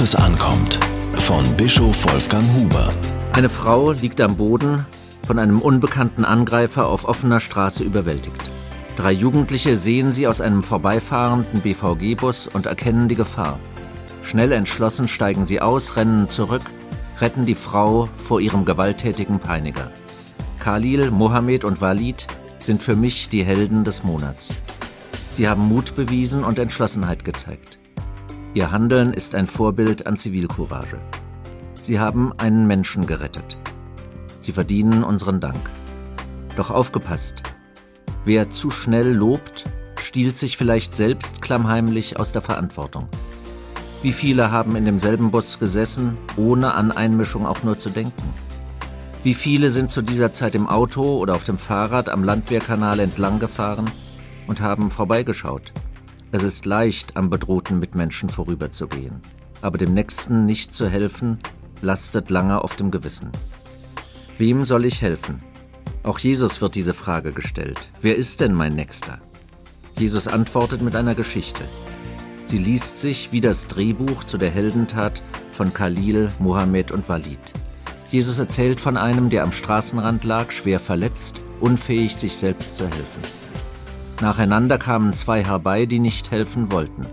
es ankommt. Von Bischof Wolfgang Huber. Eine Frau liegt am Boden, von einem unbekannten Angreifer auf offener Straße überwältigt. Drei Jugendliche sehen sie aus einem vorbeifahrenden BVG-Bus und erkennen die Gefahr. Schnell entschlossen steigen sie aus, rennen zurück, retten die Frau vor ihrem gewalttätigen Peiniger. Khalil, Mohammed und Walid sind für mich die Helden des Monats. Sie haben Mut bewiesen und Entschlossenheit gezeigt. Ihr Handeln ist ein Vorbild an Zivilcourage. Sie haben einen Menschen gerettet. Sie verdienen unseren Dank. Doch aufgepasst. Wer zu schnell lobt, stiehlt sich vielleicht selbst klammheimlich aus der Verantwortung. Wie viele haben in demselben Bus gesessen, ohne an Einmischung auch nur zu denken? Wie viele sind zu dieser Zeit im Auto oder auf dem Fahrrad am Landwehrkanal entlang gefahren und haben vorbeigeschaut, es ist leicht, am bedrohten Mitmenschen vorüberzugehen, aber dem Nächsten nicht zu helfen, lastet lange auf dem Gewissen. Wem soll ich helfen? Auch Jesus wird diese Frage gestellt. Wer ist denn mein Nächster? Jesus antwortet mit einer Geschichte. Sie liest sich wie das Drehbuch zu der Heldentat von Khalil, Mohammed und Walid. Jesus erzählt von einem, der am Straßenrand lag, schwer verletzt, unfähig, sich selbst zu helfen. Nacheinander kamen zwei herbei, die nicht helfen wollten.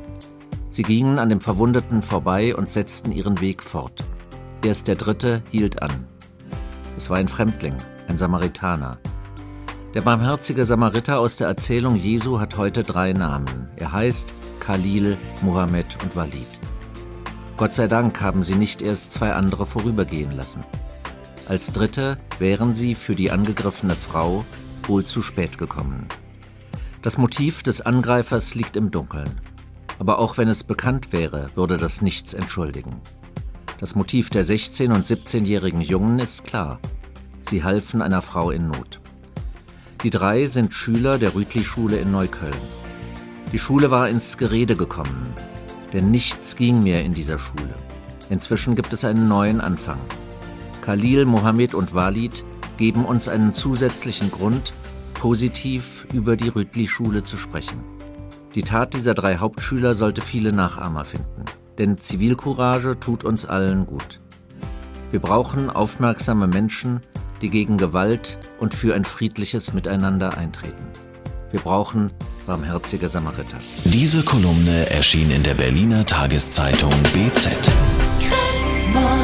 Sie gingen an dem Verwundeten vorbei und setzten ihren Weg fort. Erst der dritte hielt an. Es war ein Fremdling, ein Samaritaner. Der barmherzige Samariter aus der Erzählung Jesu hat heute drei Namen. Er heißt Khalil, Mohammed und Walid. Gott sei Dank haben sie nicht erst zwei andere vorübergehen lassen. Als Dritte wären sie für die angegriffene Frau wohl zu spät gekommen. Das Motiv des Angreifers liegt im Dunkeln. Aber auch wenn es bekannt wäre, würde das nichts entschuldigen. Das Motiv der 16- und 17-jährigen Jungen ist klar. Sie halfen einer Frau in Not. Die drei sind Schüler der Rütli-Schule in Neukölln. Die Schule war ins Gerede gekommen, denn nichts ging mehr in dieser Schule. Inzwischen gibt es einen neuen Anfang. Khalil, Mohammed und Walid geben uns einen zusätzlichen Grund, positiv über die Rütli-Schule zu sprechen. Die Tat dieser drei Hauptschüler sollte viele Nachahmer finden, denn Zivilcourage tut uns allen gut. Wir brauchen aufmerksame Menschen, die gegen Gewalt und für ein friedliches Miteinander eintreten. Wir brauchen barmherzige Samariter. Diese Kolumne erschien in der Berliner Tageszeitung BZ. Christmas.